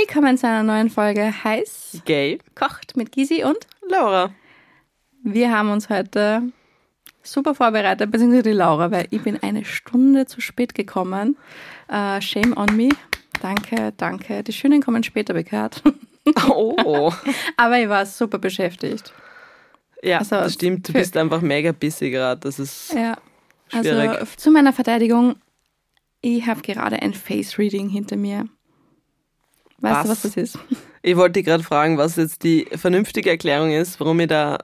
Willkommen zu einer neuen Folge Heiß Gay. kocht mit Gisi und Laura. wir haben uns heute super vorbereitet, beziehungsweise die Laura, weil ich bin eine Stunde zu spät gekommen. Äh, shame on me. Danke, danke. Die Schönen kommen später bekehrt. Oh. Aber ich war super beschäftigt. Ja, Also, das stimmt. Du bist einfach mega busy gerade. Das ist Ja. schwierig. Also zu meiner Verteidigung, ich habe gerade ein Face-Reading hinter mir. Weißt du, was Was? das ist? ich wollte dich gerade fragen, was jetzt die vernünftige Erklärung ist, warum ich da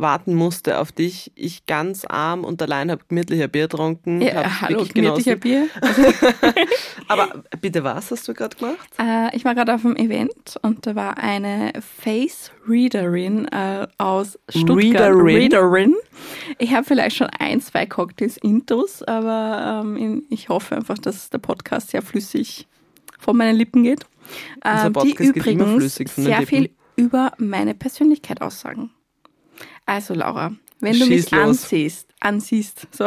warten musste auf dich. Ich ganz arm und allein habe gemütlicher Bier getrunken. Ja, hallo, gemütlicher. Bier. Aber bitte, was hast du gerade gemacht? Äh, ich war gerade auf einem Event und da war eine Face-Readerin äh, aus Stuttgart. Readerin? Readerin. Ich habe vielleicht schon ein, zwei Cocktails intus, aber ähm, ich hoffe einfach, dass der Podcast sehr flüssig von meinen Lippen geht. Ähm, die übrigens von sehr viel über meine Persönlichkeit aussagen. Also Laura, wenn du Schieß mich los. ansiehst, ansiehst, so.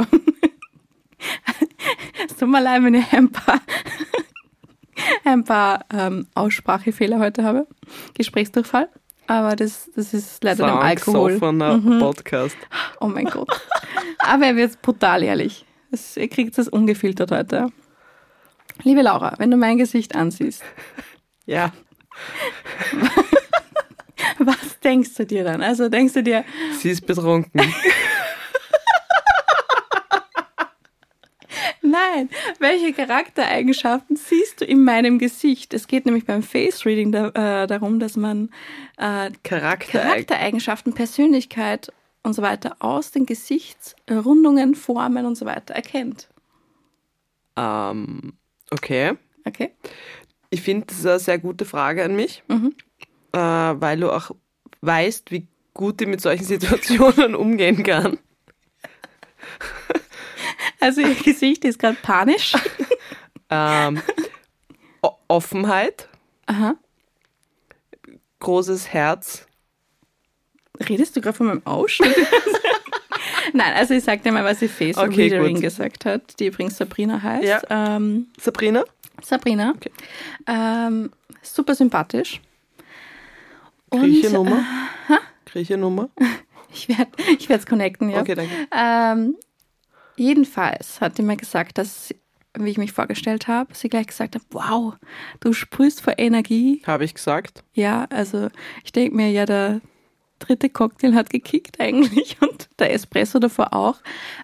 es tut mir leid, wenn ich ein paar, ein paar ähm, Aussprachefehler heute habe. Gesprächsdurchfall. Aber das, das ist leider dem Alkohol. Alkohol. Mhm. Podcast. Oh mein Gott. Aber er wird brutal ehrlich. Das, ihr kriegt das ungefiltert heute. Liebe Laura, wenn du mein Gesicht ansiehst, Ja. was denkst du dir dann? Also denkst du dir, Sie ist betrunken. nein, welche Charaktereigenschaften siehst du in meinem Gesicht? Es geht nämlich beim Face Reading da, äh, darum, dass man äh, Charakter. Charaktereigenschaften, Persönlichkeit und so weiter aus den Gesichtsrundungen, Formen und so weiter erkennt. Ähm, okay. Okay? Ich finde, das ist eine sehr gute Frage an mich, Mhm. äh, weil du auch weißt, wie gut ich mit solchen Situationen umgehen kann. Also ihr Gesicht ist gerade panisch. Ähm, Offenheit, Aha. großes Herz. Redest du gerade von meinem Ausschnitt? Nein, also ich sag dir mal, was die Face Okay, Readerin gesagt hat, die übrigens Sabrina heißt. Ja. Ähm, Sabrina? Sabrina. Okay. Ähm, super sympathisch. Und Griechenummer? Griechenummer? ich werde ich es connecten, ja. Okay, danke. Ähm, jedenfalls hat die mir gesagt, dass, sie- wie ich mich vorgestellt habe, sie gleich gesagt hat, wow, du sprühst vor Energie. Habe ich gesagt. Ja, also ich denke mir, ja, der dritte Cocktail hat gekickt eigentlich und der Espresso davor auch.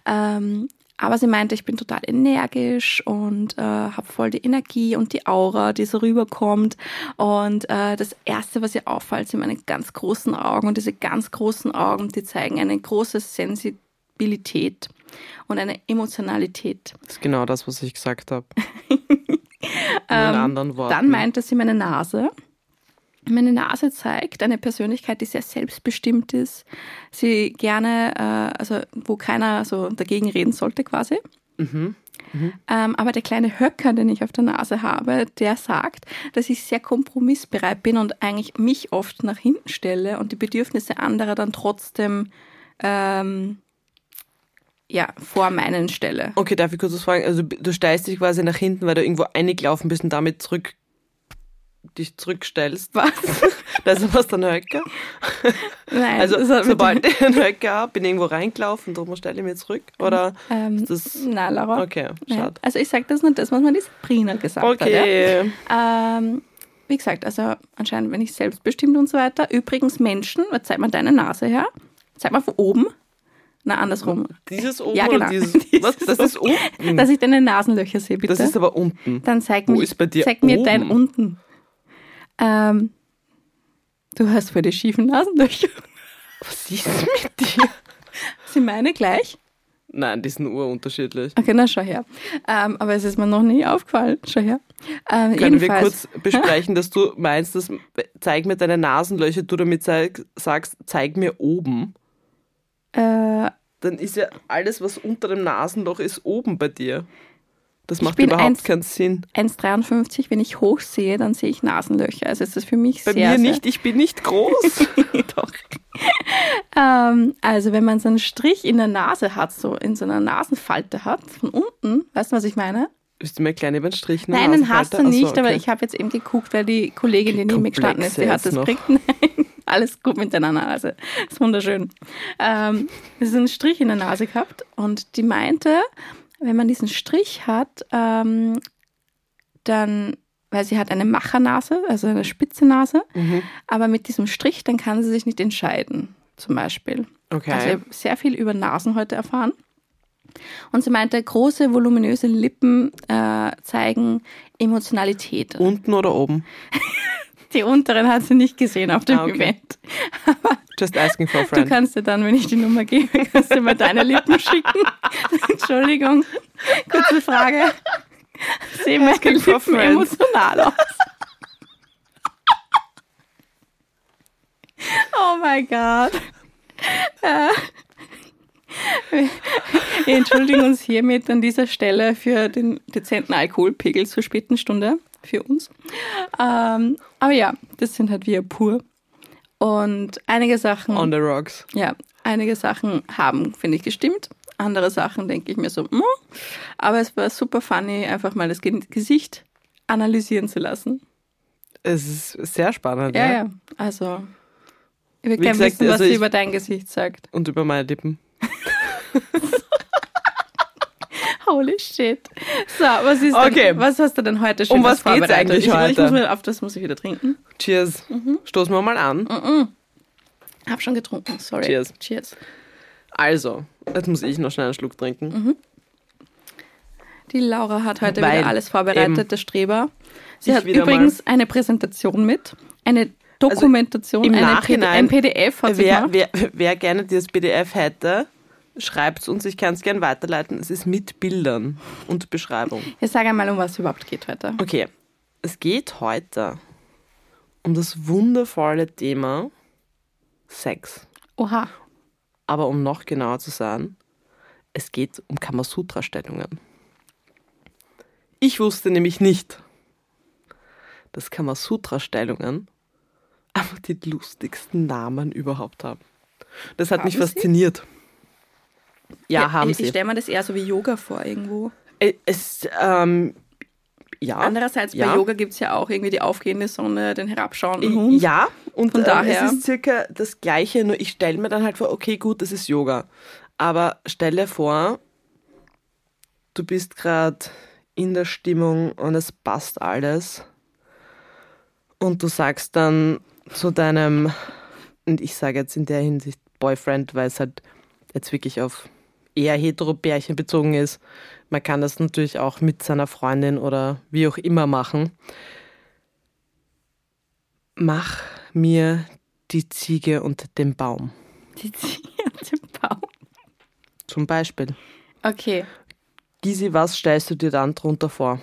Ähm, aber sie meinte, ich bin total energisch und äh, habe voll die Energie und die Aura, die so rüberkommt. Und äh, das Erste, was ihr auffällt, sind meine ganz großen Augen. Und diese ganz großen Augen, die zeigen eine große Sensibilität und eine Emotionalität. Das ist genau das, was ich gesagt habe. In anderen Worten. Ähm, Dann meinte sie meine Nase. Meine Nase zeigt eine Persönlichkeit, die sehr selbstbestimmt ist, sie gerne, äh, also wo keiner so dagegen reden sollte quasi. Mhm. Ähm, aber der kleine Höcker, den ich auf der Nase habe, der sagt, dass ich sehr kompromissbereit bin und eigentlich mich oft nach hinten stelle und die Bedürfnisse anderer dann trotzdem ähm, ja, vor meinen stelle. Okay, darf ich kurz was fragen? Also du steigst dich quasi nach hinten, weil du irgendwo eingelaufen bist und damit zurück dich zurückstellst. Was? Das ist was dann Höcker. Nein, Also sobald ich einen Höcker habe, bin ich irgendwo reingelaufen, darum stelle ich mich zurück. Oder Ähm, ist das Na, Laura. okay, Nein. schade. Also ich sage das nur das, was mir die Sabrina gesagt hat. Okay. Ja? Ähm, wie gesagt, also anscheinend bin ich selbstbestimmt und so weiter. Übrigens Menschen, was zeig mal deine Nase her. Zeig mal von oben. Na, andersrum. Dieses oben Ja, genau. oder dieses, Dieses was? Das ist unten. Dass ich deine Nasenlöcher sehe, bitte. Das ist aber unten. Dann zeig, Wo mich, ist bei dir zeig mir oben? dein unten. Ähm, du hast für die schiefen Nasenlöcher. Was ist mit dir? Sind meine gleich? Nein, die sind urunterschiedlich. Okay, na schau her. Ähm, aber es ist mir noch nie aufgefallen. Schau her. Ähm, Können wir jedenfalls- kurz besprechen, dass du meinst, dass zeig mir deine Nasenlöcher, du damit zeig, sagst, zeig mir oben. Äh, Dann ist ja alles, was unter dem Nasenloch ist, oben bei dir. Das macht überhaupt eins- keinen Sinn. 1,53, wenn ich hoch sehe, dann sehe ich Nasenlöcher. Also ist das für mich Bei sehr, mir sehr nicht, ich bin nicht groß. Doch. Ähm, also wenn man so einen Strich in der Nase hat, so in so einer Nasenfalte hat, von unten, weißt du, was ich meine? Bist du mir klein über den Strich? Nein, den hast du nicht, aber ich habe jetzt eben geguckt, weil die Kollegin, die neben mir gestanden ist, die hat das bringt. Nein, alles gut mit deiner Nase. Das ist wunderschön. Ähm, ist einen Strich in der Nase gehabt und die meinte, wenn man diesen Strich hat, ähm, dann, weil sie hat eine Machernase, also eine spitze Nase, mhm. aber mit diesem Strich, dann kann sie sich nicht entscheiden, zum Beispiel. Okay. Also ich habe sehr viel über Nasen heute erfahren. Und sie meinte, große, voluminöse Lippen äh, zeigen Emotionalität. Unten oder oben? die unteren hat sie nicht gesehen auf dem ah, okay. Event. Aber Just asking for a friend. Du kannst dir dann, wenn ich die Nummer gebe, kannst du mal deine Lippen schicken. Entschuldigung, kurze Frage. Sehen meine Lippen emotional aus? oh mein Gott. Äh, wir entschuldigen uns hiermit an dieser Stelle für den dezenten Alkoholpegel zur späten Stunde für uns. Ähm, aber ja, das sind halt wir pur. Und einige Sachen. On the rocks. Ja, einige Sachen haben, finde ich, gestimmt. Andere Sachen denke ich mir so, mm. aber es war super funny, einfach mal das Gesicht analysieren zu lassen. Es ist sehr spannend. Ja, ja. ja. Also, ich will gerne wissen, was also sie über dein Gesicht sagt. Und über meine Lippen. Holy shit. So, was ist okay. denn, was hast du denn heute schon Um was geht's eigentlich ich, heute? Ich muss mir, auf das muss ich wieder trinken. Cheers. Mhm. Stoßen wir mal an. Mhm. Hab schon getrunken, sorry. Cheers. Cheers. Also, jetzt muss ich noch schnell einen Schluck trinken. Mhm. Die Laura hat heute Weil wieder alles vorbereitet, der Streber. Sie hat übrigens eine Präsentation mit, eine Dokumentation, also im eine Nachhinein, ein PDF hat wer, wer, wer gerne dieses PDF hätte, schreibt es uns, ich kann es gerne weiterleiten. Es ist mit Bildern und Beschreibung. Ja, sag einmal, um was es überhaupt geht heute. Okay, es geht heute um das wundervolle Thema Sex. Oha. Aber um noch genauer zu sein, es geht um Kamasutra-Stellungen. Ich wusste nämlich nicht, dass Kamasutra-Stellungen einfach die lustigsten Namen überhaupt haben. Das hat haben mich fasziniert. Ja, ja haben ich, sie. Ich stelle mir das eher so wie Yoga vor irgendwo. Äh, es, ähm, ja. Andererseits ja. bei Yoga gibt es ja auch irgendwie die aufgehende Sonne, den herabschauenden Hund. Ja, und Von daher. es ist circa das Gleiche, nur ich stelle mir dann halt vor, okay, gut, das ist Yoga. Aber stelle vor, du bist gerade in der Stimmung und es passt alles. Und du sagst dann zu deinem, und ich sage jetzt in der Hinsicht Boyfriend, weil es halt jetzt wirklich auf eher hetero-Pärchen bezogen ist. Man kann das natürlich auch mit seiner Freundin oder wie auch immer machen. Mach mir die Ziege und den Baum. Die Ziege und den Baum. Zum Beispiel. Okay. Gisi, was stellst du dir dann drunter vor?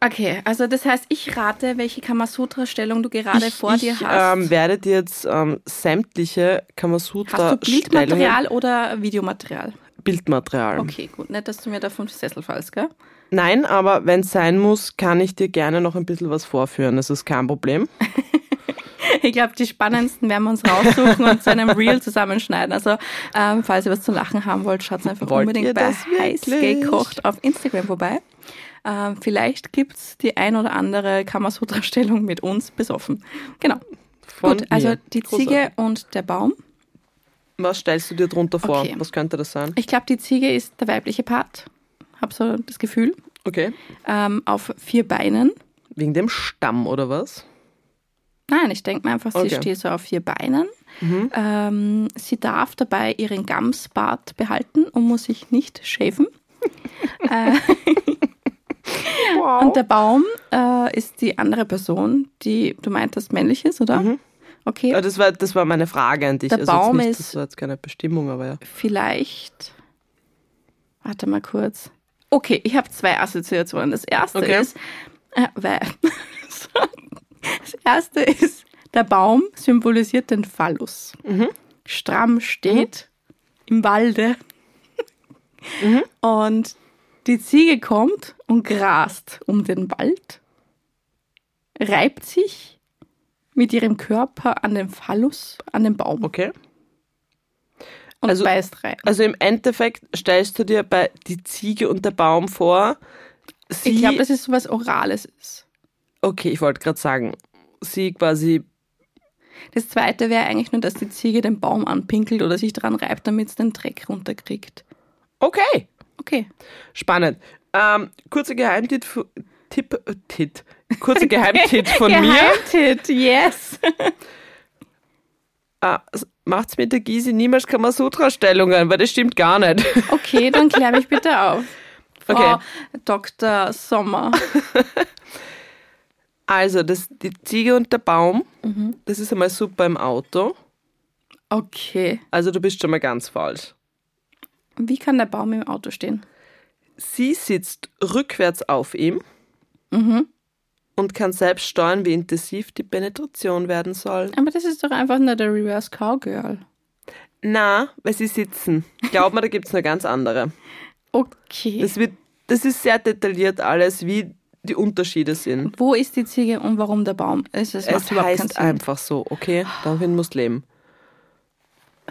Okay, also das heißt, ich rate, welche Kamasutra-Stellung du gerade ich, vor ich, dir hast. Ich ähm, werde dir jetzt ähm, sämtliche Kamasutra-Stellungen... Hast du Bildmaterial oder Videomaterial? Bildmaterial. Okay, gut. Nicht, dass du mir da fünf Sessel fallst, gell? Nein, aber wenn es sein muss, kann ich dir gerne noch ein bisschen was vorführen. Das ist kein Problem. ich glaube, die spannendsten werden wir uns raussuchen und zu einem Reel zusammenschneiden. Also, ähm, falls ihr was zu lachen haben wollt, schaut einfach wollt unbedingt bei heiß gekocht auf Instagram vorbei. Ähm, vielleicht gibt es die ein oder andere Kamasutra-Stellung mit uns besoffen. Genau. Von Gut, also die Großartig. Ziege und der Baum. Was stellst du dir drunter vor? Okay. Was könnte das sein? Ich glaube, die Ziege ist der weibliche Part. Hab so das Gefühl. Okay. Ähm, auf vier Beinen. Wegen dem Stamm oder was? Nein, ich denke mir einfach, sie okay. steht so auf vier Beinen. Mhm. Ähm, sie darf dabei ihren Gamsbart behalten und muss sich nicht schäfen. äh, Wow. Und der Baum äh, ist die andere Person, die du meintest männlich ist, oder? Mhm. Okay. Ja, das, war, das war meine Frage an dich. Der also Baum nicht, ist. Das war jetzt keine Bestimmung, aber ja. Vielleicht. Warte mal kurz. Okay, ich habe zwei Assoziationen. Das erste okay. ist, äh, weil, das erste ist, der Baum symbolisiert den Phallus. Mhm. Stramm steht mhm. im Walde. Mhm. Und die Ziege kommt und grast um den Wald, reibt sich mit ihrem Körper an den Phallus, an den Baum. Okay. Und also, beißt rein. Also im Endeffekt stellst du dir bei die Ziege und der Baum vor, sie. Ich glaube, dass es so was Orales ist. okay, ich wollte gerade sagen, sie quasi. Das zweite wäre eigentlich nur, dass die Ziege den Baum anpinkelt oder sich dran reibt, damit es den Dreck runterkriegt. Okay, Okay. spannend. Ähm, kurzer Geheimtipp, fu- Tipp, äh, Tit. Kurzer Geheimtipp von mir. Geheimtipp, yes. Äh, macht's mit der Gysi niemals Kamasutra-Stellungen, weil das stimmt gar nicht. Okay, dann klär mich bitte auf. Frau Okay. Dr. Sommer. Also, das, die Ziege und der Baum, Mhm. das ist einmal super im Auto. Okay. Also, du bist schon mal ganz falsch. Wie kann der Baum im Auto stehen? Sie sitzt rückwärts auf ihm Mhm. und kann selbst steuern, wie intensiv die Penetration werden soll. Aber das ist doch einfach nur der Reverse Cowgirl. Na, weil sie sitzen. Glaub mir, da gibt's noch ganz andere. Okay. Das, wird, das ist sehr detailliert alles, wie die Unterschiede sind. Wo ist die Ziege und warum der Baum? Es, es Es heißt einfach so, okay? Damit musst du leben.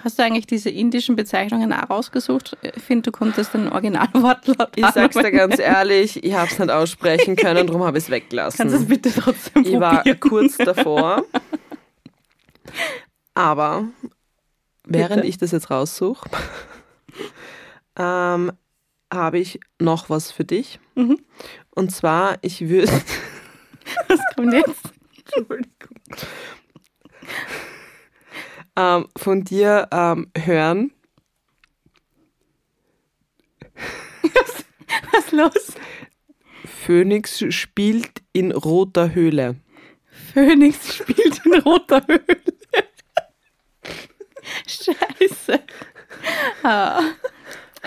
Hast du eigentlich diese indischen Bezeichnungen auch rausgesucht? Ich finde, du konntest den Originalwortlaut Ich sag's dir ganz ehrlich, ich hab's nicht aussprechen können, darum habe ich es weggelassen. Kannst du es bitte trotzdem Ich war probieren? kurz davor. Aber während Bitte? ich das jetzt raussuche, ähm, habe ich noch was für dich. Mhm. Und zwar, ich würde. Was kommt jetzt? Entschuldigung. Ähm, von dir ähm, hören, Was ist los? Phoenix spielt in roter Höhle. Phoenix spielt in roter Höhle. Scheiße. Ah.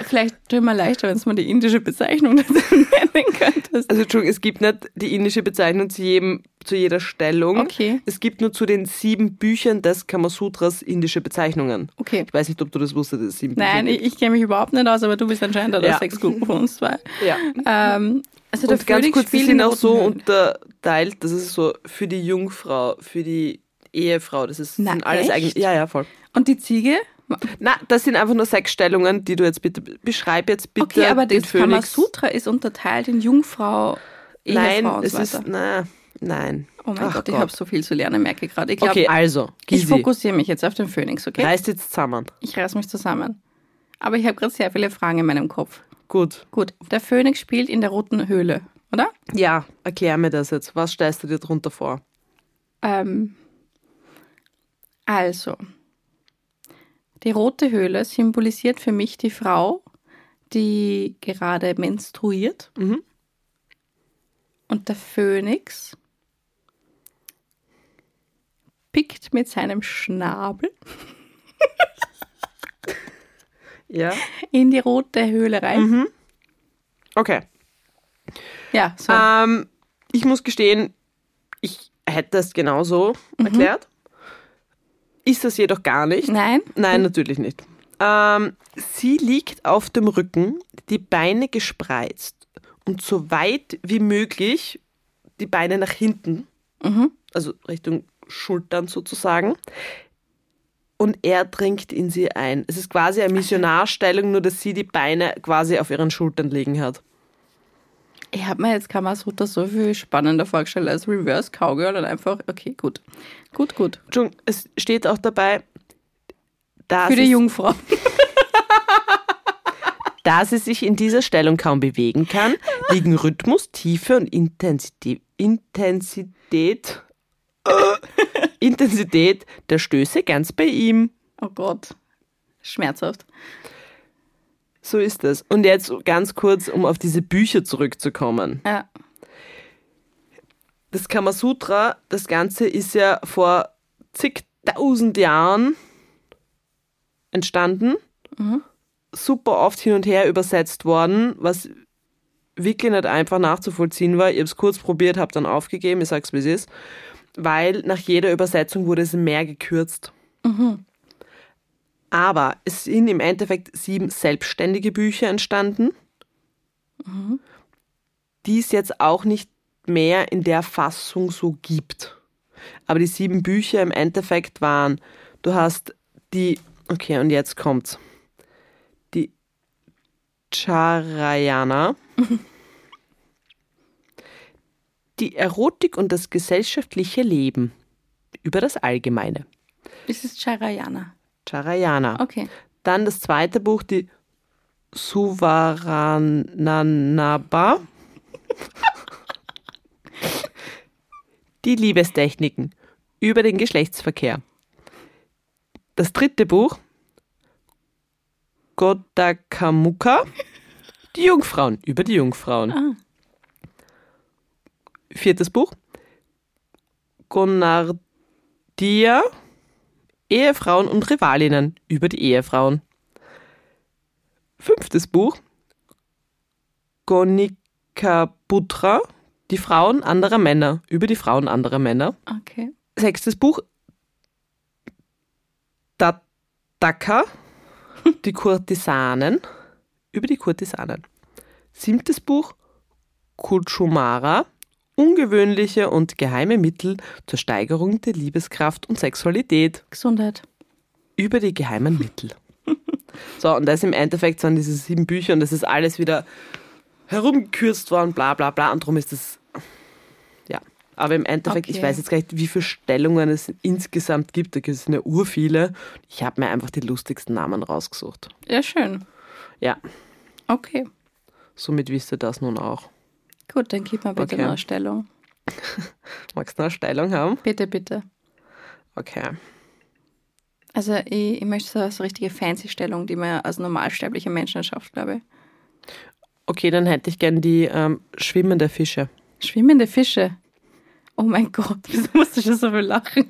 Vielleicht tut mir leichter, wenn du mir die indische Bezeichnung nennen könntest. Also Entschuldigung, es gibt nicht die indische Bezeichnung zu, jedem, zu jeder Stellung. Okay. Es gibt nur zu den sieben Büchern des Kamasutras indische Bezeichnungen. Okay. Ich weiß nicht, ob du das wusstest, dass es sieben Nein, Bücher ich, ich kenne mich überhaupt nicht aus, aber du bist anscheinend der Ja. Sexguru von uns zwei. Ja. Ähm, also Und ganz kurz, die sind in auch so unterteilt, das ist so für die Jungfrau, für die Ehefrau, das ist, Na, sind alles eigentlich. Ja, ja, voll. Und die Ziege? Na, das sind einfach nur sechs Stellungen, die du jetzt bitte beschreib jetzt bitte Okay, aber das Phönix. Kamasutra ist unterteilt in Jungfrau, Ehefrau Nein, und es so weiter. ist na, nein. oh mein Ach Gott, ich habe so viel zu lernen, merke ich gerade. Ich glaube, Okay, also, ich Gysi, fokussiere mich jetzt auf den Phönix, okay? reißt jetzt zusammen. Ich reiß mich zusammen. Aber ich habe gerade sehr viele Fragen in meinem Kopf. Gut. Gut, der Phönix spielt in der roten Höhle, oder? Ja, erklär mir das jetzt. Was stellst du dir drunter vor? Ähm, also, die rote Höhle symbolisiert für mich die Frau, die gerade menstruiert. Mhm. Und der Phönix pickt mit seinem Schnabel Ja. in die rote Höhle rein. Okay. Ja, so. Ähm, ich muss gestehen, ich hätte es genauso erklärt. Ist das jedoch gar nicht. Nein? Nein, natürlich nicht. Ähm, sie liegt auf dem Rücken, die Beine gespreizt und so weit wie möglich die Beine nach hinten, Mhm. also Richtung Schultern sozusagen. Und er dringt in sie ein. Es ist quasi eine Missionarstellung, nur dass sie die Beine quasi auf ihren Schultern liegen hat. Ich habe mir jetzt Kamasutra so viel spannender vorgestellt als Reverse Cowgirl und einfach, okay, gut. Gut, gut. Entschuldigung, es steht auch dabei, da Für die Jungfrau. da sie sich in dieser Stellung kaum bewegen kann, liegen Rhythmus, Tiefe und Intensität, Intensität, äh, Intensität der Stöße ganz bei ihm. Oh Gott. Schmerzhaft. So ist es. Und jetzt ganz kurz, um auf diese Bücher zurückzukommen. Ja. Das Kamasutra, das Ganze ist ja vor zigtausend Jahren entstanden. Super oft hin und her übersetzt worden, was wirklich nicht einfach nachzuvollziehen war. Ich habe es kurz probiert, habe dann aufgegeben, ich sag's wie es ist, weil nach jeder Übersetzung wurde es mehr gekürzt. Aber es sind im Endeffekt sieben selbstständige Bücher entstanden, die es jetzt auch nicht mehr in der Fassung so gibt. Aber die sieben Bücher im Endeffekt waren, du hast die, okay, und jetzt kommt's. Die Charayana, die Erotik und das gesellschaftliche Leben. Über das Allgemeine. Das ist Charayana. Charayana. Okay. Dann das zweite Buch, die Suvarananaba. die Liebestechniken über den Geschlechtsverkehr. Das dritte Buch, Godakamuka, die Jungfrauen, über die Jungfrauen. Ah. Viertes Buch, Gonardia, Ehefrauen und Rivalinnen, über die Ehefrauen. Fünftes Buch, Gonikaputra, die Frauen anderer Männer, über die Frauen anderer Männer. Okay. Sechstes Buch, Tataka, die Kurtisanen, über die Kurtisanen. Siebtes Buch, Kuchumara, ungewöhnliche und geheime Mittel zur Steigerung der Liebeskraft und Sexualität, Gesundheit. über die geheimen Mittel. So, und das im Endeffekt sind diese sieben Bücher und das ist alles wieder herumgekürzt worden, bla bla bla, und darum ist das, ja. Aber im Endeffekt, ich Okay. weiß jetzt gar nicht, wie viele Stellungen es insgesamt gibt, da sind ja urviele. Ich habe mir einfach die lustigsten Namen rausgesucht. Ja, schön. Ja, Okay. somit wisst ihr das nun auch. Gut, dann gib mal bitte Okay. noch eine Stellung. Magst du noch eine Stellung haben? Bitte, bitte. Okay. Also ich, ich möchte so eine richtige Fancy-Stellung, die man als normalsterblicher Mensch nicht schafft, glaube ich. Okay, dann hätte ich gern die ähm, schwimmende Fische. Schwimmende Fische. Oh mein Gott, wieso musst du schon so viel lachen?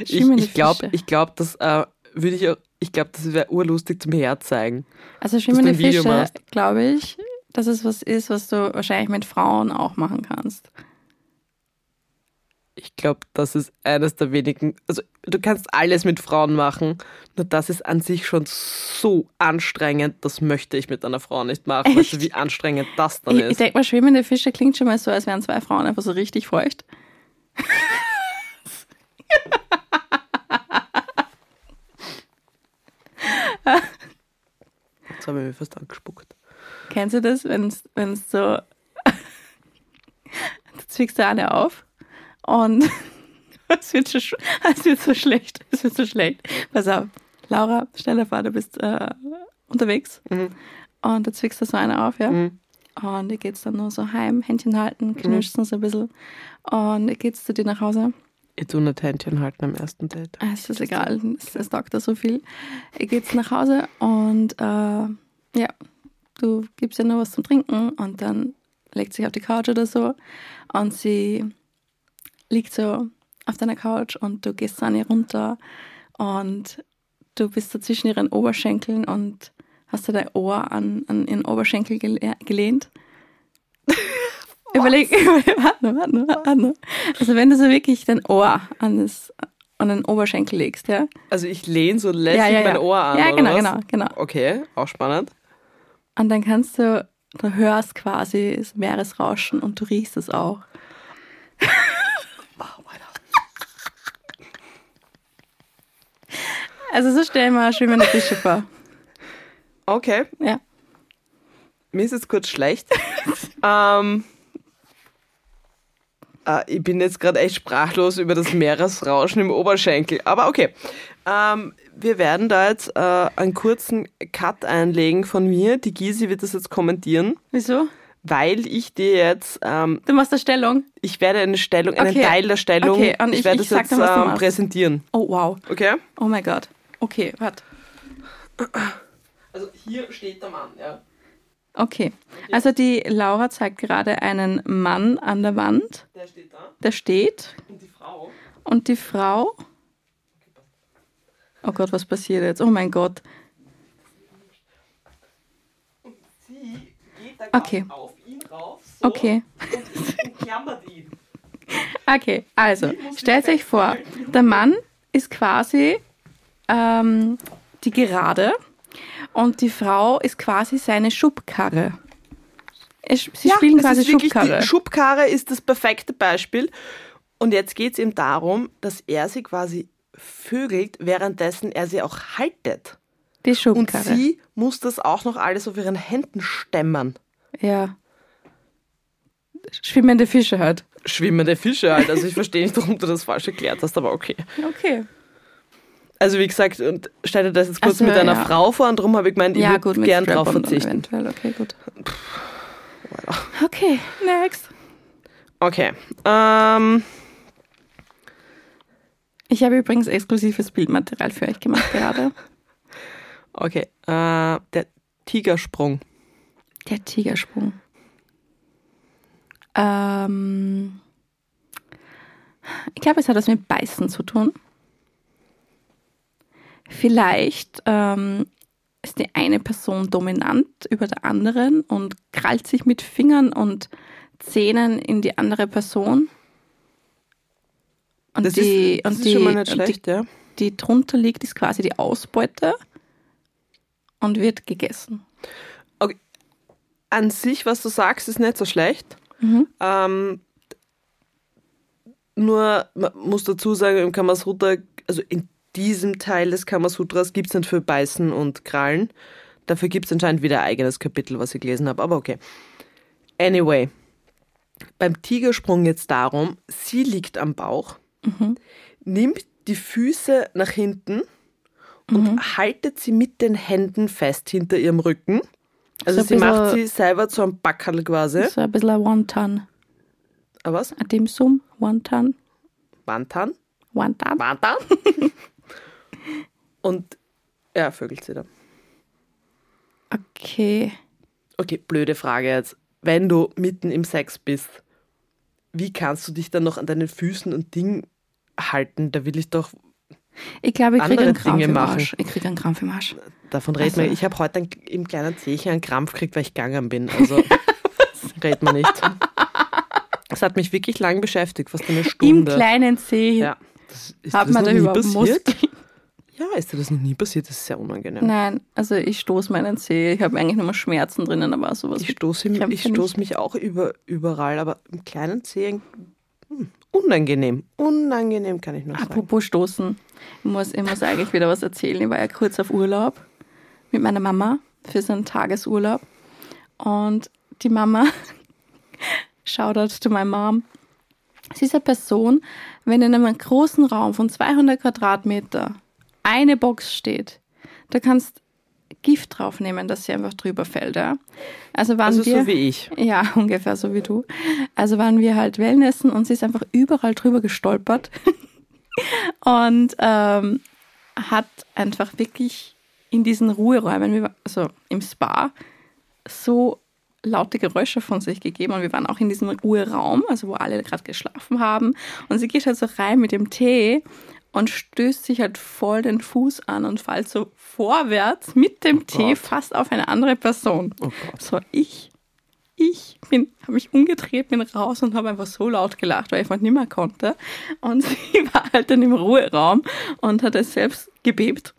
Ich, Schwimmende ich glaube, Fische. ich glaub, das äh, würde ich auch, ich glaube, das wäre urlustig zum Herzeigen. Also schwimmende Fische, glaube ich, dass es was ist, was du wahrscheinlich mit Frauen auch machen kannst. Ich glaube, das ist eines der wenigen. Also, du kannst alles mit Frauen machen, nur das ist an sich schon so anstrengend, das möchte ich mit einer Frau nicht machen. Weißt du, wie anstrengend das dann Ich, ich ist? denke mal, schwimmende Fische klingt schon mal so, als wären zwei Frauen einfach so richtig feucht. Jetzt habe ich mir fast angespuckt. Kennst du das, wenn es so. du zwickst da eine auf und es wird, sch- es wird so schlecht. Es wird so schlecht. Pass auf, Laura, dir vor, du bist äh, unterwegs Mhm. und du zwickst da so eine auf, ja? Mhm. Und ihr geht's dann nur so heim, Händchen halten, knutscht so ein bisschen. Und ihr geht's zu dir nach Hause. Ich tue nicht Händchen halten am ersten Date. Ah, Es ist egal, es, es taugt da so viel. Ihr geht's nach Hause und äh, ja, du gibst ihr nur was zum Trinken und dann legt sich auf die Couch oder so und sie liegt so auf deiner Couch und du gehst an ihr runter und du bist so zwischen ihren Oberschenkeln und hast du dein Ohr an, an ihren Oberschenkel gele gelehnt. Überleg, warte, warte, warte. Also wenn du so wirklich dein Ohr an, das, an den Oberschenkel legst, ja? Also, ich lehne so lässig mein Ohr an. Ja, oder genau, was? genau, genau. Okay, auch spannend. Und dann kannst du, du hörst quasi das Meeresrauschen und du riechst es auch. Also so stell mal schwimmende Fische vor. Okay, Ja. mir ist jetzt kurz schlecht. ähm, äh, ich bin jetzt gerade echt sprachlos über das Meeresrauschen im Oberschenkel. Aber okay. Ähm, wir werden da jetzt äh, einen kurzen Cut einlegen von mir. Die Gysi wird das jetzt kommentieren, Wieso? weil ich dir jetzt, ähm, Du machst eine Stellung. ich werde eine Stellung, einen Okay. Teil der Stellung, Okay, und ich, ich- werde ich das jetzt dann, ähm, präsentieren. Oh wow. Okay? Oh mein Gott. Okay, warte. Also hier steht der Mann, ja. Okay. Also die Laura zeigt gerade einen Mann an der Wand, Der steht da. der steht Und die Frau. und die Frau. Oh Gott, was passiert jetzt? Oh mein Gott. Sie geht da Okay. quasi auf ihn rauf, so, Okay. und. Okay, also stellt sich euch vor, der Mann ist quasi ähm, die Gerade und die Frau ist quasi seine Schubkarre. Sie spielen es quasi Schubkarre. Die Schubkarre ist das perfekte Beispiel. Und jetzt geht es ihm darum, dass er sie quasi vögelt, währenddessen er sie auch haltet. die Und Schubkarre. sie muss das auch noch alles auf ihren Händen stemmen. ja. schwimmende Fische halt. Schwimmende Fische halt. Also ich verstehe nicht, warum du das falsch erklärt hast, aber okay. Okay. Also wie gesagt, und stell dir das jetzt kurz Also, mit einer ja. Frau vor und darum habe ich gemeint, ich ja, würde gut, gern drauf verzichten. Okay, gut. Okay, next. Okay. Ähm, Ich habe übrigens exklusives Bildmaterial für euch gemacht gerade. okay. Äh, der Tigersprung. Der Tigersprung. Ähm, ich glaube, es hat was mit Beißen zu tun. Vielleicht ähm, ist die eine Person dominant über der anderen und krallt sich mit Fingern und Zähnen in die andere Person. Und Das die, ist, das ist die, schon mal nicht und die schlecht, ja. die drunter liegt, ist quasi die Ausbeute und wird gegessen. An sich, was du sagst, ist nicht so schlecht. Mhm. Ähm, nur, man muss dazu sagen, im Kamasutra, also in diesem Teil des Kamasutras gibt es nicht für Beißen und Krallen. Dafür gibt es anscheinend wieder ein eigenes Kapitel, was ich gelesen habe, aber okay. Anyway, beim Tigersprung jetzt darum, sie liegt am Bauch, Mhm. nimmt die Füße nach hinten und Mhm. haltet sie mit den Händen fest hinter ihrem Rücken. Also So ein sie macht sie selber zu einem Backerl quasi. So ein bisschen ein Wonton. Ah, was? Ein Dim Sum, Wonton, Wantan? Wonton. Wantan? und er vögelt sie dann. Okay. Okay, blöde Frage jetzt. Wenn du mitten im Sex bist, wie kannst du dich dann noch an deinen Füßen und Ding halten? Da will ich doch, Ich glaube, ich kriege einen Krampf Dinge im machen. Arsch. Ich kriege einen Krampf im Arsch. davon reden Also- wir. Ich habe heute ein, im kleinen Zehchen einen Krampf gekriegt, weil ich gegangen bin. Also redet man nicht. Das hat mich wirklich lang beschäftigt, fast eine Im Stunde. kleinen See ja. Das, ist hat dir man das da überhaupt? Muskeln. Ja, ist dir das noch nie passiert? Das ist sehr unangenehm. Nein, also ich stoße meinen See. Ich habe eigentlich nur mal Schmerzen drinnen, aber sowas. Ich stoße ich stoß mich auch über, überall, aber im kleinen Zeh hm, unangenehm. Unangenehm kann ich nur sagen. Apropos stoßen. Ich muss, ich muss eigentlich wieder was erzählen. Ich war ja kurz auf Urlaub mit meiner Mama für so einen Tagesurlaub. Und die Mama, Shoutout to my mom, sie ist eine Person, wenn in einem großen Raum von 200 Quadratmeter eine Box steht, da kannst Gift draufnehmen, dass sie einfach drüber fällt. Ja? Also waren Also wir, so wie ich. ja, ungefähr so wie du. Also waren wir halt Wellnessen und sie ist einfach überall drüber gestolpert und ähm, hat einfach wirklich in diesen Ruheräumen, also im Spa, so laute Geräusche von sich gegeben und wir waren auch in diesem Ruheraum, also wo alle gerade geschlafen haben und sie geht halt so rein mit dem Tee und stößt sich halt voll den Fuß an und fällt so vorwärts mit dem Tee Gott. fast auf eine andere Person. Oh. So, ich, ich bin, habe mich umgedreht, bin raus und habe einfach so laut gelacht, weil ich einfach nicht mehr konnte. Und sie war halt dann im Ruheraum und hat es selbst gebebt.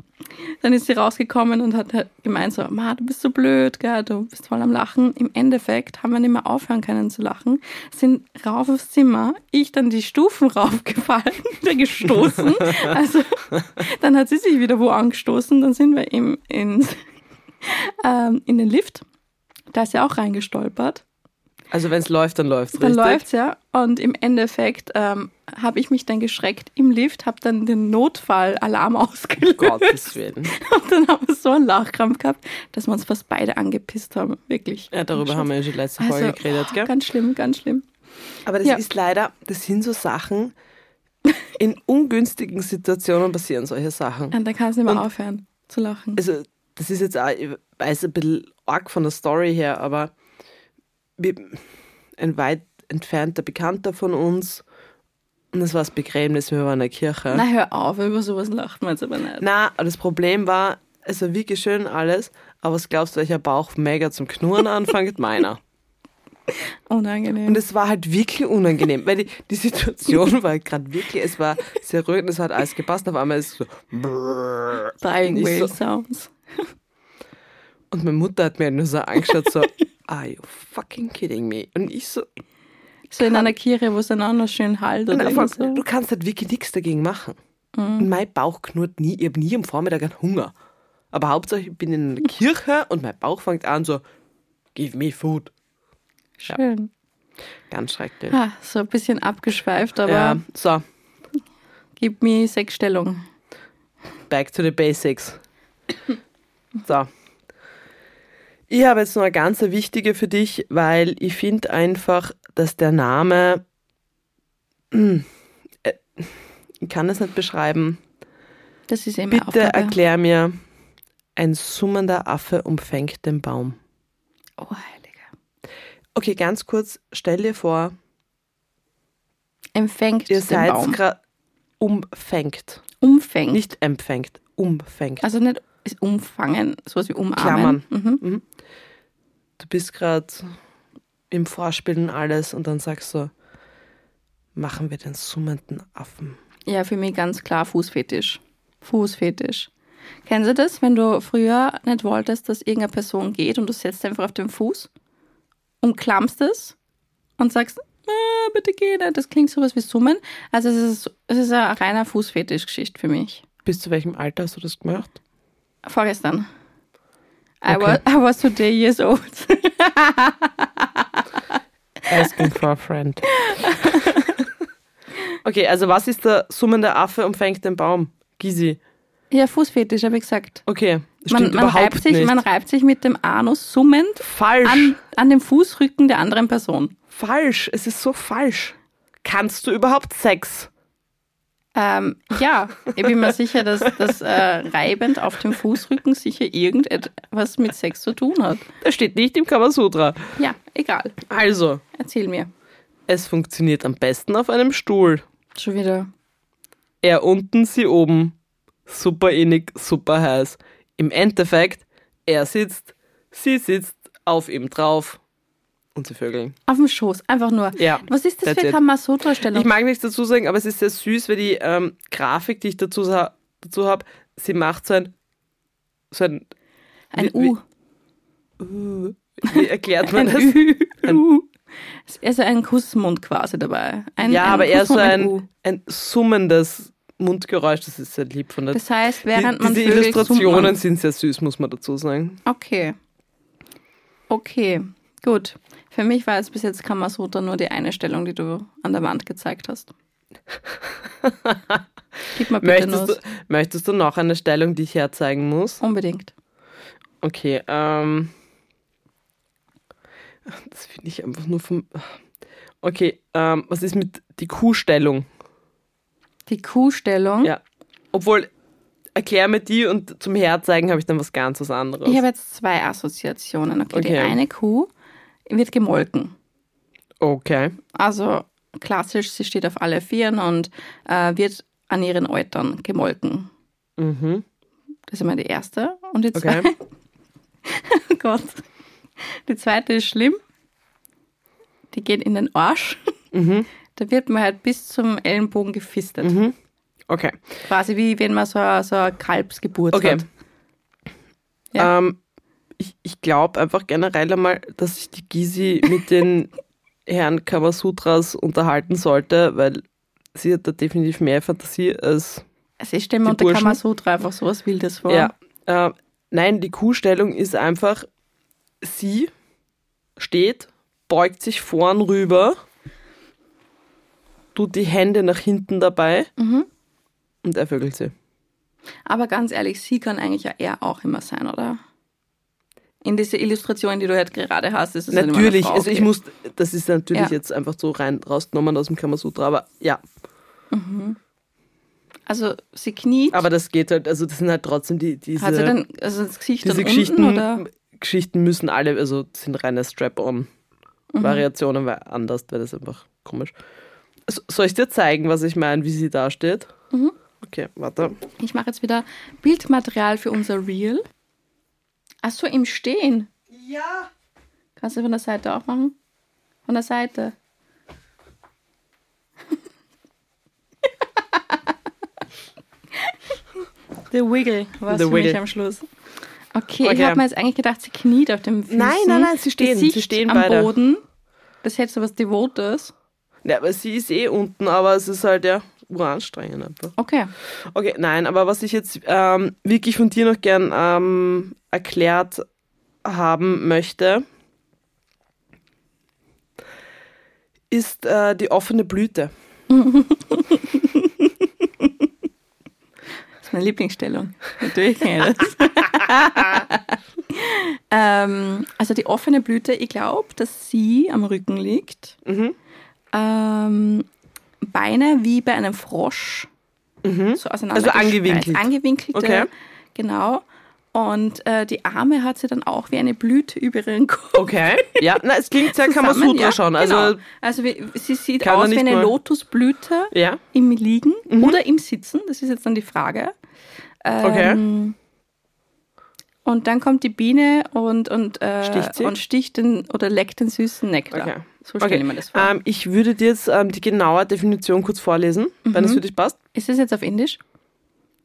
Dann ist sie rausgekommen und hat halt gemeint so, Ma, du bist so blöd, gell, du bist voll am Lachen. Im Endeffekt haben wir nicht mehr aufhören können zu lachen, sind rauf aufs Zimmer, ich dann die Stufen raufgefallen, wieder gestoßen. Also dann hat sie sich wieder wo angestoßen, dann sind wir im, in, ähm, in den Lift. Da ist sie auch reingestolpert. Also wenn es läuft, dann läuft es, Dann richtig? läuft's ja. Und im Endeffekt ähm, habe ich mich dann geschreckt im Lift, habe dann den Notfallalarm ausgelöst. Gottes Willen. Und dann haben wir so einen Lachkrampf gehabt, dass wir uns fast beide angepisst haben. Wirklich. Ja, darüber haben wir ja schon letzte also, Folge geredet, oh, gell? Ganz schlimm, ganz schlimm. Aber das Ja. ist leider, das sind so Sachen, in ungünstigen Situationen passieren solche Sachen. Und da kannst du nicht mehr Und- aufhören zu lachen. Also, das ist jetzt auch, ich weiß ein bisschen arg von der Story her, aber ein weit entfernter Bekannter von uns, und das war das Begräbnis, wir waren in der Kirche. Na, hör auf, über sowas lacht man jetzt aber nicht. Na, das Problem war, es war wirklich schön alles, aber was glaubst du, welcher Bauch mega zum Knurren anfängt? Meiner. Unangenehm. Und es war halt wirklich unangenehm, weil die, die Situation war gerade wirklich, es war sehr ruhig und es hat alles gepasst. Auf einmal ist es so. Whale so- Sounds. Und meine Mutter hat mir nur so angeschaut, so, are you fucking kidding me? Und ich so, So in einer Kirche, wo es dann auch noch schön halt oder irgend so. du kannst halt wirklich nichts dagegen machen. Mhm. Mein Bauch knurrt nie, ich habe nie am Vormittag einen Hunger. Aber Hauptsache, ich bin in der Kirche und mein Bauch fängt an so, give me food. Schön. Ganz schrecklich. Ah, so ein bisschen abgeschweift, aber Ja, so, gib mir Sexstellung. back to the basics. So. Ich habe jetzt noch eine ganz wichtige für dich, weil ich finde einfach, dass der Name, äh, ich kann es nicht beschreiben. Das ist eben Bitte Aufgabe. erklär mir, ein summender Affe umfängt den Baum. Oh, Heiliger. Okay, ganz kurz, stell dir vor, Empfängt ihr seid gerade umfängt. Umfängt. Nicht empfängt, umfängt. Also nicht ist umfangen, sowas wie umarmen. Klammern. Mhm. du bist gerade im Vorspielen alles und dann sagst du, machen wir den summenden Affen. Ja, für mich ganz klar Fußfetisch. Fußfetisch. Kennen Sie das, wenn du früher nicht wolltest, dass irgendeine Person geht und du setzt einfach auf den Fuß, umklammst es und sagst, ah, bitte geh nicht. Das klingt sowas wie Summen. Also es ist, es ist eine reiner Fußfetisch-Geschichte für mich. Bis zu welchem Alter hast du das gemacht? Vorgestern. I, Okay. was, I was today years old. Asking for a friend. Okay, also was ist der summende Affe umfängt den Baum? Gysi. ja, Fußfetisch, habe ich gesagt. Okay, das Man, stimmt man, überhaupt reibt sich, nicht. man reibt sich mit dem Anus summend falsch. an, an dem Fußrücken der anderen Person. falsch. Es ist so falsch. Kannst du überhaupt Sex? Ähm, ja, ich bin mir sicher, dass das äh, Reibend auf dem Fußrücken sicher irgendetwas mit Sex zu tun hat. Das steht nicht im Kamasutra. Ja, egal. Also, Erzähl mir. es funktioniert am besten auf einem Stuhl. Schon wieder. Er unten, sie oben. Super innig, super heiß. Im Endeffekt, er sitzt, sie sitzt auf ihm drauf und sie vögeln. Auf dem Schoß, einfach nur. Ja, Was ist das für it. Kamasutra-Stellung? Ich mag nichts dazu sagen, aber es ist sehr süß, weil die ähm, Grafik, die ich dazu, dazu habe, sie macht so ein, so ein, Ein wie- U. wie, wie erklärt man das? Ü. Ein- U. Es ist also ein Kussmund quasi dabei. Ein, ja, ein aber eher so ein, ein summendes Mundgeräusch, das ist sehr lieb von der Das heißt, die, während man Diese summt Illustrationen man. sind sehr süß, muss man dazu sagen. Okay. Okay, gut. Für mich war jetzt bis jetzt Kamasutra nur die eine Stellung, die du an der Wand gezeigt hast. Gib mal bitte Möchtest du, möchtest du noch eine Stellung, die ich herzeigen muss? Unbedingt. Okay, ähm. Das finde ich einfach nur vom. Okay, ähm, was ist mit die Kuhstellung? Die Kuhstellung. Ja. Obwohl, erklär mir die und zum Herzeigen habe ich dann was ganz was anderes. Ich habe jetzt zwei Assoziationen. Okay, die Okay. eine Kuh wird gemolken. okay. Also klassisch, sie steht auf alle Vieren und äh, wird an ihren Eutern gemolken. Mhm. Das ist immer die erste. Und die Okay. zweite. oh Gott. Die zweite ist schlimm. Die geht in den Arsch. Mhm. Da wird man halt bis zum Ellenbogen gefistet. Mhm. Okay. Quasi wie wenn man so, eine- so eine Kalbsgeburt Okay. hat. Ja. Ähm, ich ich glaube einfach generell einmal, dass sich die Gysi mit den Herren Kamasutras unterhalten sollte, weil sie hat da definitiv mehr Fantasie als Also ich stelle mir unter Burschen? Kamasutra einfach sowas Wildes vor. Ja. Äh, nein, die Kuhstellung ist einfach, sie steht, beugt sich vorn rüber, tut die Hände nach hinten dabei Mhm. und er vögelt sie. Aber ganz ehrlich, sie kann eigentlich ja er auch immer sein, oder? In diese Illustration, die du jetzt gerade hast, ist es halt Natürlich, Frau, also ich okay. muss, das ist natürlich Ja. jetzt einfach so rein rausgenommen aus dem Kamasutra, aber ja, Also sie kniet, aber das geht halt, also das sind halt trotzdem die, diese, hat sie dann also das Gesicht diese Geschichten, unten oder? Geschichten müssen alle, also sind reine Strap-on-Variationen, weil anders wäre das einfach komisch. So, soll ich dir zeigen, was ich meine, wie sie da steht? Mhm. Okay, warte. Ich mache jetzt wieder Bildmaterial für unser Reel. Ach so, im Stehen. Ja. Kannst du von der Seite auch machen? Von der Seite. The Wiggle war es The für mich Wiggle. am Schluss. Okay, ich Okay. habe mir jetzt eigentlich gedacht, sie kniet auf dem Füßen. Nein, nein, nein, sie stehen, sie stehen am beide. Boden. Das hätte so was Devotes. Ja, aber sie ist eh unten, aber es ist halt ja uranstrengend einfach. Okay. Okay, nein, aber was ich jetzt ähm, wirklich von dir noch gern ähm, erklärt haben möchte, ist äh, die offene Blüte. Das ist meine Lieblingsstellung. Natürlich kenne ich das. ähm, also die offene Blüte, ich glaube, dass sie am Rücken liegt. Mhm. Ähm, Beine wie bei einem Frosch. So auseinander Also angewinkelt. Angewinkelte, Okay. genau. Und äh, die Arme hat sie dann auch wie eine Blüte über ihren Kopf. Okay. Ja, na, es klingt sehr Kamasutra ja, schon. Also, genau. also wie, sie sieht aus wie eine mal- Lotusblüte ja. im Liegen oder im Sitzen. Das ist jetzt dann die Frage. Okay. Ähm, Und dann kommt die Biene und, und, äh, Sticht sie? und sticht den oder leckt den süßen Nektar. Okay. So stelle ich mir das vor. Ähm, ich würde dir jetzt ähm, die genaue Definition kurz vorlesen, wenn Mhm. es für dich passt. ist es jetzt auf Indisch?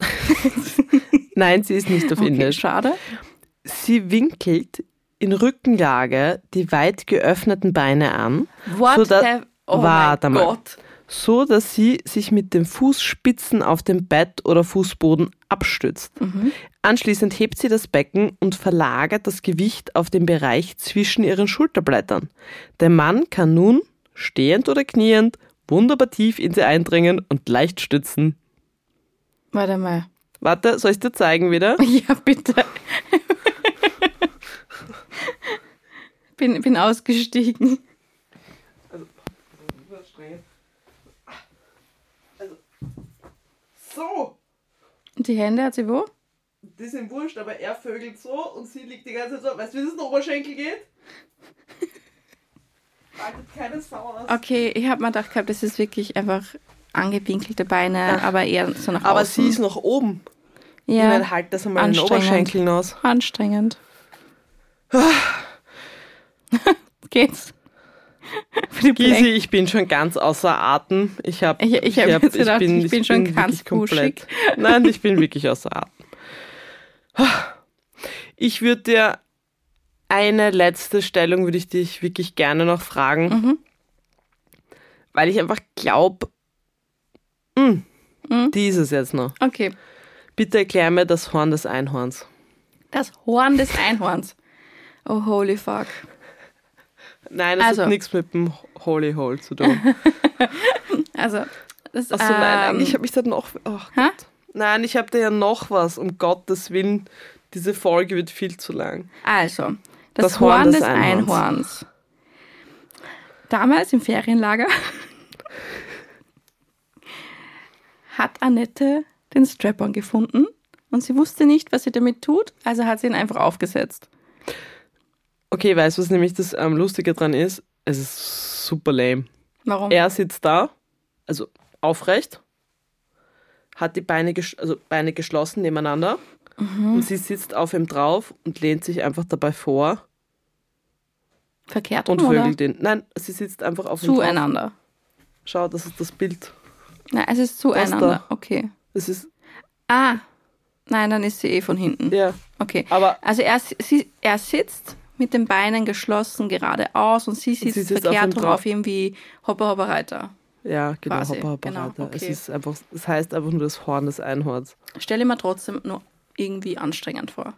Nein, sie ist nicht auf Okay, Indisch. schade. Sie winkelt in Rückenlage die weit geöffneten Beine an, What So, da- the, oh warte mein mal. Gott. So dass sie sich mit den Fußspitzen auf dem Bett oder Fußboden abstützt. Anschließend hebt sie das Becken und verlagert das Gewicht auf den Bereich zwischen ihren Schulterblättern. Der Mann kann nun, stehend oder kniend, wunderbar tief in sie eindringen und leicht stützen. Warte mal. Warte, soll ich dir zeigen wieder? Ja, bitte. bin, bin ausgestiegen. So, Und die Hände hat sie wo? die sind wurscht, aber er vögelt so und sie liegt die ganze Zeit so. Weißt du, wie das in den Oberschenkel geht? Haltet keine Sau aus. Okay, ich habe mir gedacht gehabt, das ist wirklich einfach angewinkelte Beine, aber eher so nach Aber außen. sie ist noch oben. Ich ja, meine, halt das einmal in den. Oberschenkeln aus. anstrengend. Geht's? Für die Gysi, ich bin schon ganz außer Atem. Ich habe Ich- ich hab jetzt gedacht, ich bin schon ganz komplett. Nein, ich bin wirklich außer Atem. Ich würde dir eine letzte Stellung würde ich dich wirklich gerne noch fragen, Mhm. weil ich einfach glaube, Mhm. die ist es jetzt noch. Okay. Bitte erklär mir das Horn des Einhorns. Das Horn des Einhorns. Oh, holy fuck. Nein, das Also. hat nichts mit dem Holy Hole zu tun. Also, das Achso, nein, ähm, eigentlich habe ich da noch. Oh. Nein, ich habe da ja noch was. Um Gottes Willen, diese Folge wird viel zu lang. Also, das, Das Horn Horn, des des Einhorns. Einhorns. Damals im Ferienlager hat Annette den Strap-on gefunden und sie wusste nicht, was sie damit tut, also hat sie ihn einfach aufgesetzt. Okay, weißt du, was nämlich das ähm, Lustige dran ist? Es ist super lame. Warum? Er sitzt da, also aufrecht, hat die Beine, also Beine geschlossen nebeneinander Mhm. und sie sitzt auf ihm drauf und lehnt sich einfach dabei vor Verkehrt und rum, oder? vögelt ihn. Nein, sie sitzt einfach auf ihm drauf. Zueinander. Schau, das ist das Bild. Nein, es ist zueinander. Okay. Es ist, Ah, nein, dann ist sie eh von hinten. ja, Okay. aber Also er, sie, er sitzt mit den Beinen geschlossen geradeaus und sie sitzt, sie sitzt verkehrt ihm drauf. auf irgendwie Hopper Hopper Reiter. Ja, genau, Quasi, Hopper, Hopper, genau, Reiter. okay. Es ist einfach, es heißt einfach nur das Horn des Einhorns. Stelle mir trotzdem nur irgendwie anstrengend vor.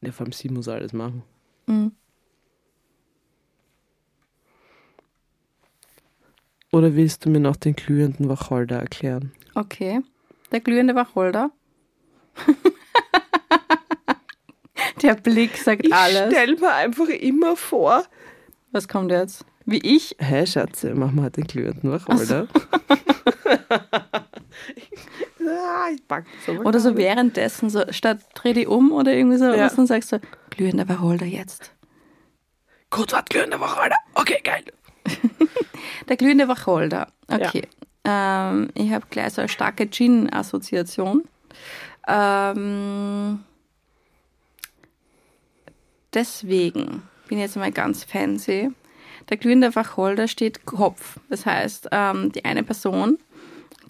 Ja, vor allem sie muss alles machen. Mhm. Oder willst du mir noch den glühenden Wacholder erklären? Okay. Der glühende Wacholder. Der Blick sagt Ich alles. stell mir einfach immer vor. Was kommt jetzt? Wie ich? Hä, Schatze, mach mal den glühenden Wacholder. ah, ich das aber Oder so währenddessen, so statt dreh die um oder irgendwie so, Ja. was, dann sagst du, glühender Wacholder jetzt. Gut, was glühender Wacholder? Okay, geil. Der glühende Wacholder. Okay. Ähm, ich habe gleich so eine starke Gin-Assoziation. Ähm, deswegen bin ich jetzt mal ganz fancy. Der glühende Wacholder steht Kopf. Das heißt, ähm, die eine Person,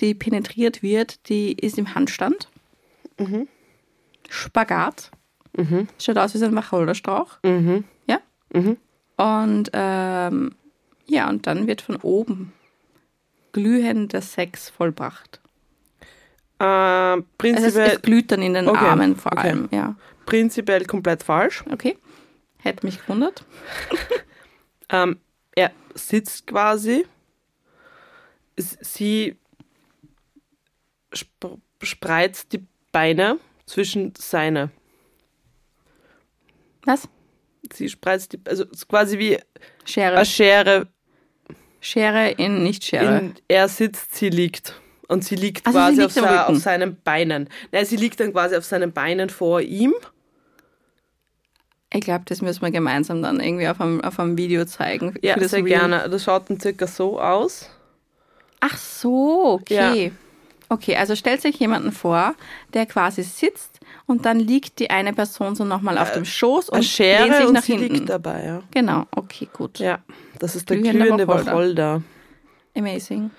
die penetriert wird, die ist im Handstand. Spagat. Schaut aus wie so ein Wacholderstrauch. Mhm. Ja? Mhm. Und ähm, ja, und dann wird von oben glühender Sex vollbracht. Ähm, Also es, prinzipiell, es glüht dann in den Okay, Armen vor okay. allem, ja. prinzipiell komplett falsch. Okay. Hätte mich gewundert. Ähm, er sitzt quasi. Sie sp spreizt die Beine zwischen seine. Was? Sie spreizt die, also quasi wie Schere. eine Schere. Schere in nicht Schere. In, er sitzt, sie liegt. Und sie liegt Also sie quasi liegt auf, auf seinen Beinen. Nein, sie liegt dann quasi auf seinen Beinen vor ihm. Ich glaube, das müssen wir gemeinsam dann irgendwie auf einem, auf einem Video zeigen. Ja, sehr Reel. gerne. Das schaut dann circa so aus. Ach so, okay. Okay, also stellt sich jemanden vor, der quasi sitzt und dann liegt die eine Person so nochmal auf dem Schoß und Eine lehnt Schere sich und nach sie hinten. liegt dabei, ja. Genau, okay, gut. Ja, das ist der glühende Wacholder. Wacholder. Amazing.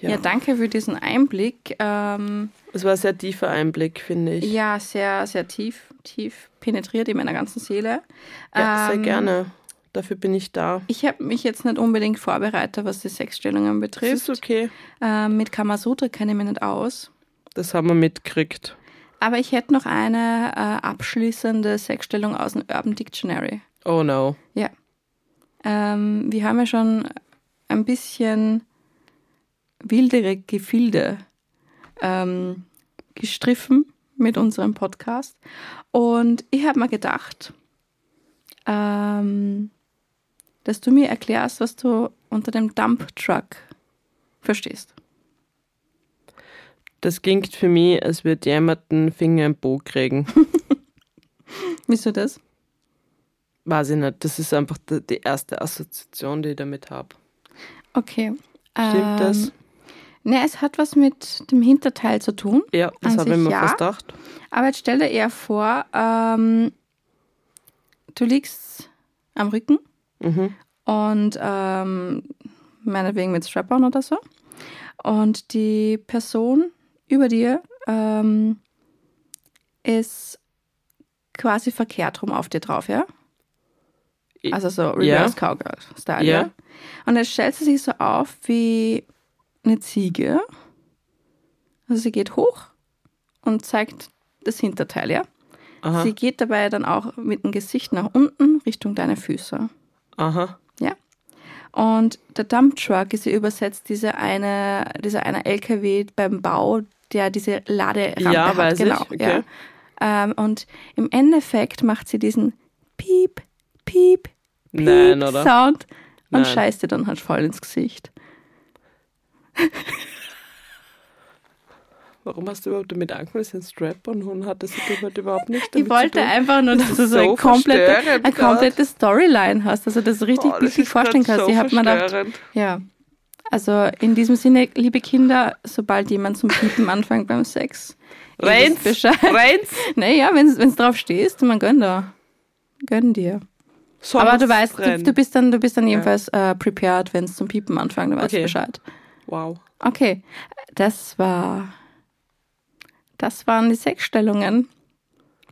Ja. Ja. danke für diesen Einblick. Ähm, Es war ein sehr tiefer Einblick, finde ich. ja, sehr, sehr tief, tief penetriert in meiner ganzen Seele. Ja, sehr Ähm, gerne. Dafür bin ich da. Ich habe mich jetzt nicht unbedingt vorbereitet, was die Sexstellungen Das betrifft. ist okay. Ähm, mit Kamasutra kenne ich mich nicht aus. Das haben wir mitgekriegt. Aber ich hätte noch eine äh, abschließende Sexstellung aus dem Urban Dictionary. Oh no. Ja. Ähm, wir haben ja schon ein bisschen wildere Gefilde ähm, gestriffen mit unserem Podcast. Und ich habe mir gedacht, ähm, dass du mir erklärst, was du unter dem Dump Truck verstehst. Das klingt für mich, als würde jemand einen Finger im Po kriegen. Wieso das? Weiß ich nicht. Das ist einfach die, die erste Assoziation, die ich damit habe. Okay. Stimmt das? Ne, es hat was mit dem Hinterteil zu tun. Ja, das habe ich mir ja. fast gedacht. Aber jetzt stell dir eher vor, ähm, du liegst am Rücken Mhm. und ähm, meinetwegen mit Strap-on oder so. Und die Person über dir ähm, ist quasi verkehrt rum auf dir drauf, ja? Also so. Reverse Cowgirl-Style, Ja. ja? Und jetzt stellt sie sich so auf wie eine Ziege. Also sie geht hoch und zeigt das Hinterteil, ja? Aha. Sie geht dabei dann auch mit dem Gesicht nach unten Richtung deine Füße. Aha. Ja. Und der Dump Truck ist ja übersetzt diese eine, dieser eine LKW beim Bau, der diese Laderampe Ja, hat. weiß ich. genau, Okay. Ja. Ähm, und im Endeffekt macht sie diesen Piep, Piep, Piep Nein? Sound und Nein. scheißt dir dann halt voll ins Gesicht. Warum hast du überhaupt damit angefangen, dass ich einen Strap-on und hat das halt überhaupt nicht damit Ich wollte einfach nur, dass Das du so eine komplette, eine komplette Storyline hast, also das richtig Oh, bildlich vorstellen kannst. so ich habe mir gedacht. Ja. Also in diesem Sinne, liebe Kinder, sobald jemand zum Piepen anfängt beim Sex, Reins, reins. Naja, wenn es drauf stehst, man gönn da. Gönn dir. Soll Aber du weißt, du, du bist dann, du bist dann jedenfalls äh, prepared, wenn es zum Piepen anfängt, du weißt Okay. Bescheid. Wow. Okay, das war, das waren die Sexstellungen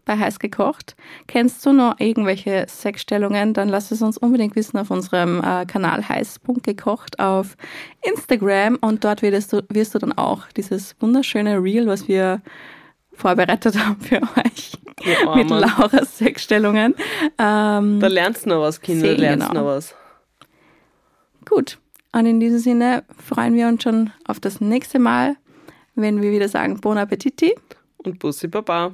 bei Heiß gekocht. Kennst du noch irgendwelche Sexstellungen? Dann lass es uns unbedingt wissen auf unserem äh, Kanal heiß.gekocht auf Instagram und dort wirst du, wirst du dann auch dieses wunderschöne Reel, was wir vorbereitet haben für euch mit. Laura's Sexstellungen. Ähm, Da lernst du noch was, Kinder. Sehen, lernst genau. noch was. Gut. Und in diesem Sinne freuen wir uns schon auf das nächste Mal, wenn wir wieder sagen Bon Appetiti. Und Bussi Baba.